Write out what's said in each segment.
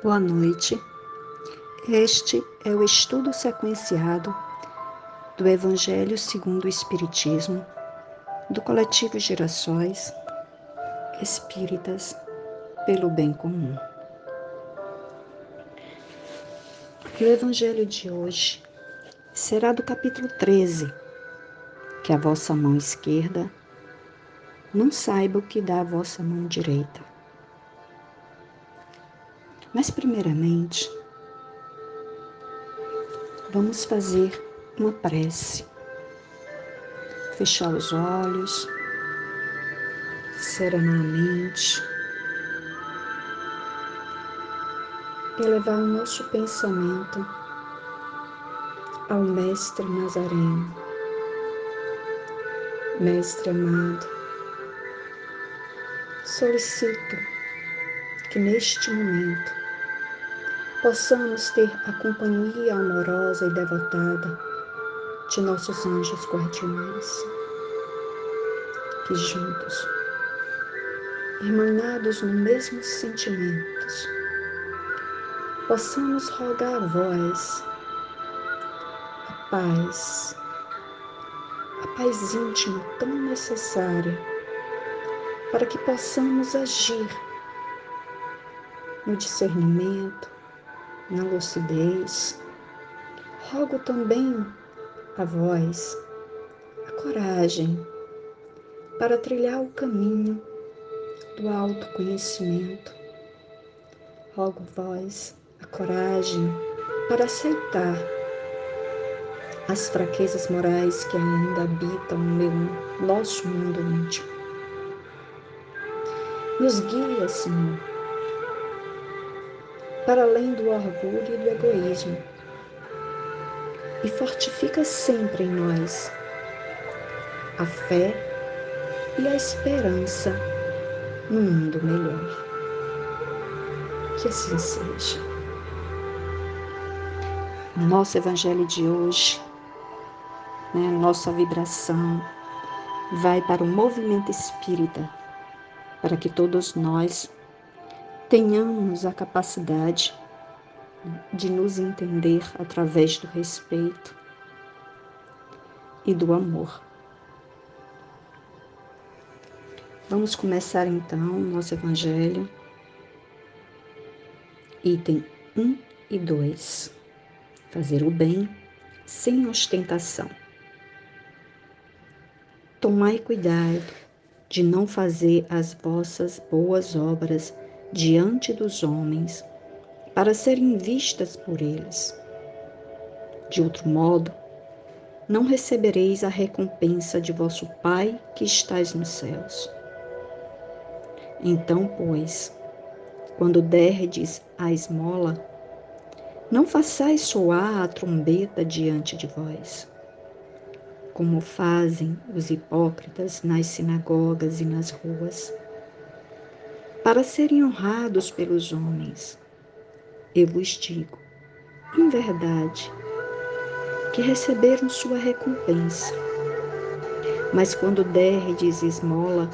Boa noite. Este é o estudo sequenciado do Evangelho segundo o Espiritismo, do coletivo Gerações Espíritas pelo Bem Comum. E o Evangelho de hoje será do capítulo 13, que a vossa mão esquerda não saiba o que dá a vossa mão direita. Mas, primeiramente, vamos fazer uma prece. Fechar os olhos, serenamente, elevar o nosso pensamento ao Mestre Nazareno. Mestre amado, solicito que neste momento possamos ter a companhia amorosa e devotada de nossos anjos guardiões, que juntos, irmanados no mesmo sentimentos, possamos rogar a vós a paz, a paz íntima tão necessária para que possamos agir no discernimento, na lucidez. Rogo também a vós a coragem para trilhar o caminho do autoconhecimento. Rogo vós a coragem para aceitar as fraquezas morais que ainda habitam no meu, nosso mundo íntimo. Nos guia, Senhor, para além do orgulho e do egoísmo. E fortifica sempre em nós a fé e a esperança num mundo melhor. Que assim seja. Nosso Evangelho de hoje, né, nossa vibração vai para o movimento espírita, para que todos nós tenhamos a capacidade de nos entender através do respeito e do amor. Vamos começar então nosso Evangelho, item 1 e 2. Fazer o bem sem ostentação. Tomai cuidado de não fazer as vossas boas obras diante dos homens, para serem vistas por eles. De outro modo, não recebereis a recompensa de vosso Pai que estais nos céus. Então, pois, quando derdes a esmola, não façais soar a trombeta diante de vós, como fazem os hipócritas nas sinagogas e nas ruas para serem honrados pelos homens. Eu vos digo, em verdade, que receberam sua recompensa. Mas quando derdes esmola,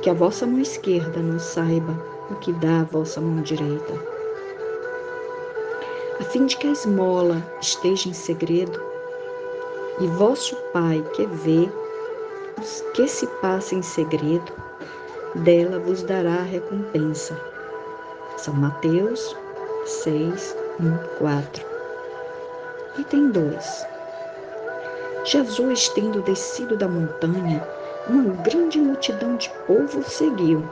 que a vossa mão esquerda não saiba o que dá a vossa mão direita, a fim de que a esmola esteja em segredo, e vosso Pai que vê que se passa em segredo, dela vos dará a recompensa. São Mateus 6, 1, 4. Item 2. Jesus, tendo descido da montanha, uma grande multidão de povo seguiu.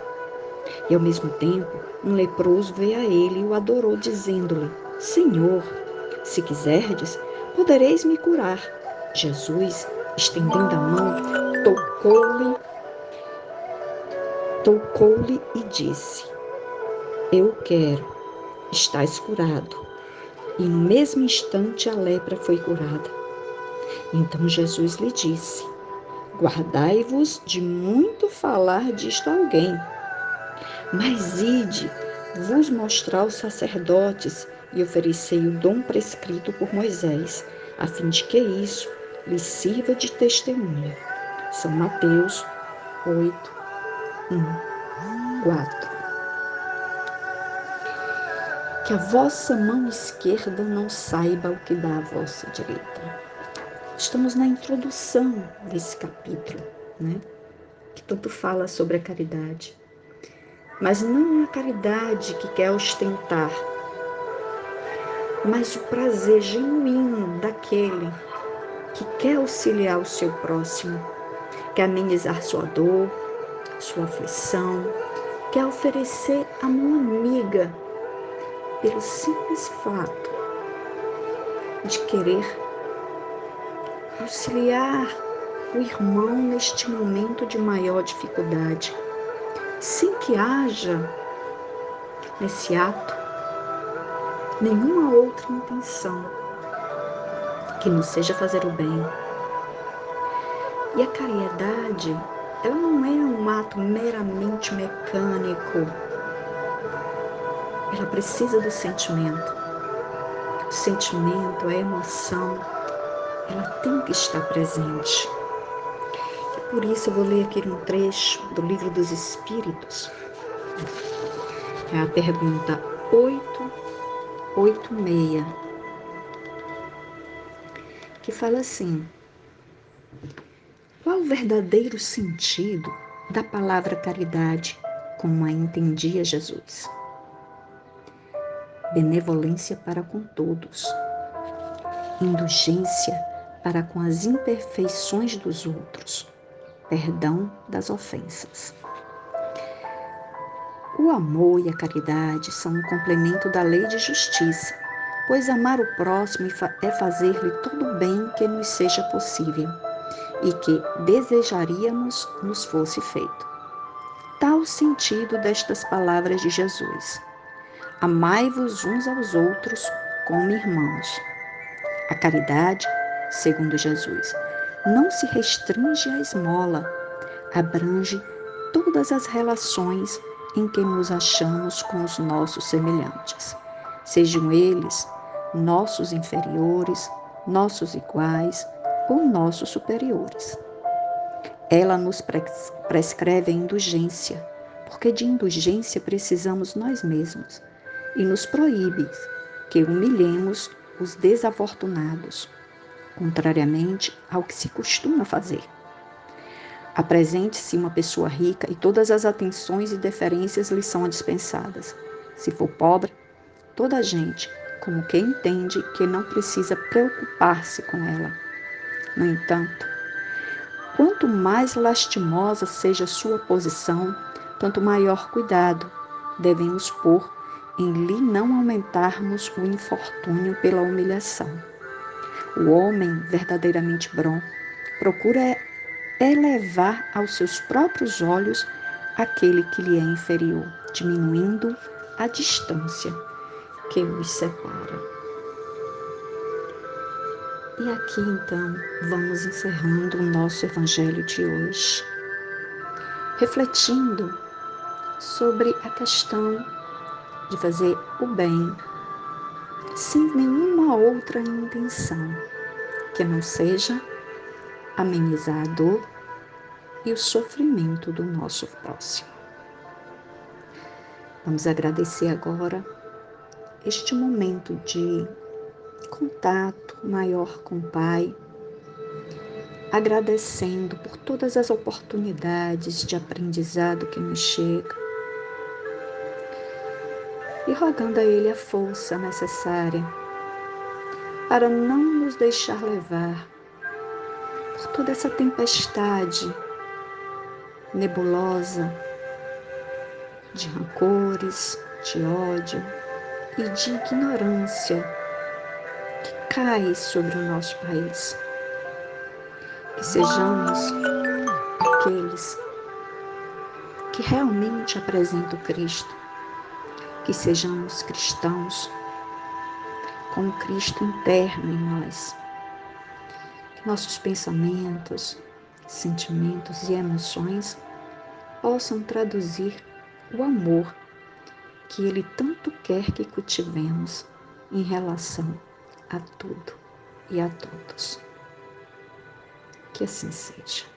E ao mesmo tempo, um leproso veio a ele e o adorou, dizendo-lhe: Senhor, se quiserdes, podereis me curar. Jesus, estendendo a mão, tocou-lhe tocou-lhe e disse: Eu quero, estás curado. E no mesmo instante a lepra foi curada. Então Jesus lhe disse: Guardai-vos de muito falar disto a alguém, mas ide vos mostrar os sacerdotes e oferecei o dom prescrito por Moisés, a fim de que isso lhe sirva de testemunha. São Mateus 8, 1, 4. que a vossa mão esquerda não saiba o que dá a vossa direita. Estamos na introdução desse capítulo, né? Que tanto fala sobre a caridade. Mas não a caridade que quer ostentar, mas o prazer genuíno daquele que quer auxiliar o seu próximo, quer amenizar sua dor, sua aflição, quer oferecer a mão amiga pelo simples fato de querer auxiliar o irmão neste momento de maior dificuldade, sem que haja nesse ato nenhuma outra intenção que não seja fazer o bem. E a caridade, ela não é um ato meramente mecânico. Ela precisa do sentimento. O sentimento, a emoção, ela tem que estar presente. E por isso eu vou ler aqui um trecho do Livro dos Espíritos. É a pergunta 886, que fala assim: Qual o verdadeiro sentido da palavra caridade como a entendia Jesus? Benevolência para com todos, indulgência para com as imperfeições dos outros, perdão das ofensas. O amor e a caridade são um complemento da lei de justiça, pois amar o próximo é fazer-lhe todo o bem que nos seja possível e que desejaríamos nos fosse feito. Tal sentido destas palavras de Jesus. Amai-vos uns aos outros como irmãos. A caridade segundo Jesus, não se restringe à esmola, abrange todas as relações em que nos achamos com os nossos semelhantes, sejam eles nossos inferiores, nossos iguais ou nossos superiores. Ela nos prescreve a indulgência, porque de indulgência precisamos nós mesmos, e nos proíbe que humilhemos os desafortunados, contrariamente ao que se costuma fazer. Apresente-se uma pessoa rica e todas as atenções e deferências lhe são dispensadas. Se for pobre, toda a gente, como quem entende que não precisa preocupar-se com ela. No entanto, quanto mais lastimosa seja sua posição, tanto maior cuidado devemos pôr em lhe não aumentarmos o infortúnio pela humilhação. O homem verdadeiramente bom procura elevar aos seus próprios olhos aquele que lhe é inferior, diminuindo a distância que os separa. E aqui então vamos encerrando o nosso evangelho de hoje, refletindo sobre a questão de fazer o bem sem nenhuma outra intenção que não seja amenizar a dor e o sofrimento do nosso próximo. Vamos agradecer agora este momento de contato maior com o Pai, agradecendo por todas as oportunidades de aprendizado que nos chegam e rogando a Ele a força necessária para não nos deixar levar por toda essa tempestade nebulosa de rancores, de ódio e de ignorância cai sobre o nosso país. Que sejamos aqueles que realmente apresentam Cristo que sejamos cristãos com Cristo interno em nós. Que nossos pensamentos, sentimentos e emoções possam traduzir o amor que Ele tanto quer que cultivemos em relação a tudo e a todos. Que assim seja.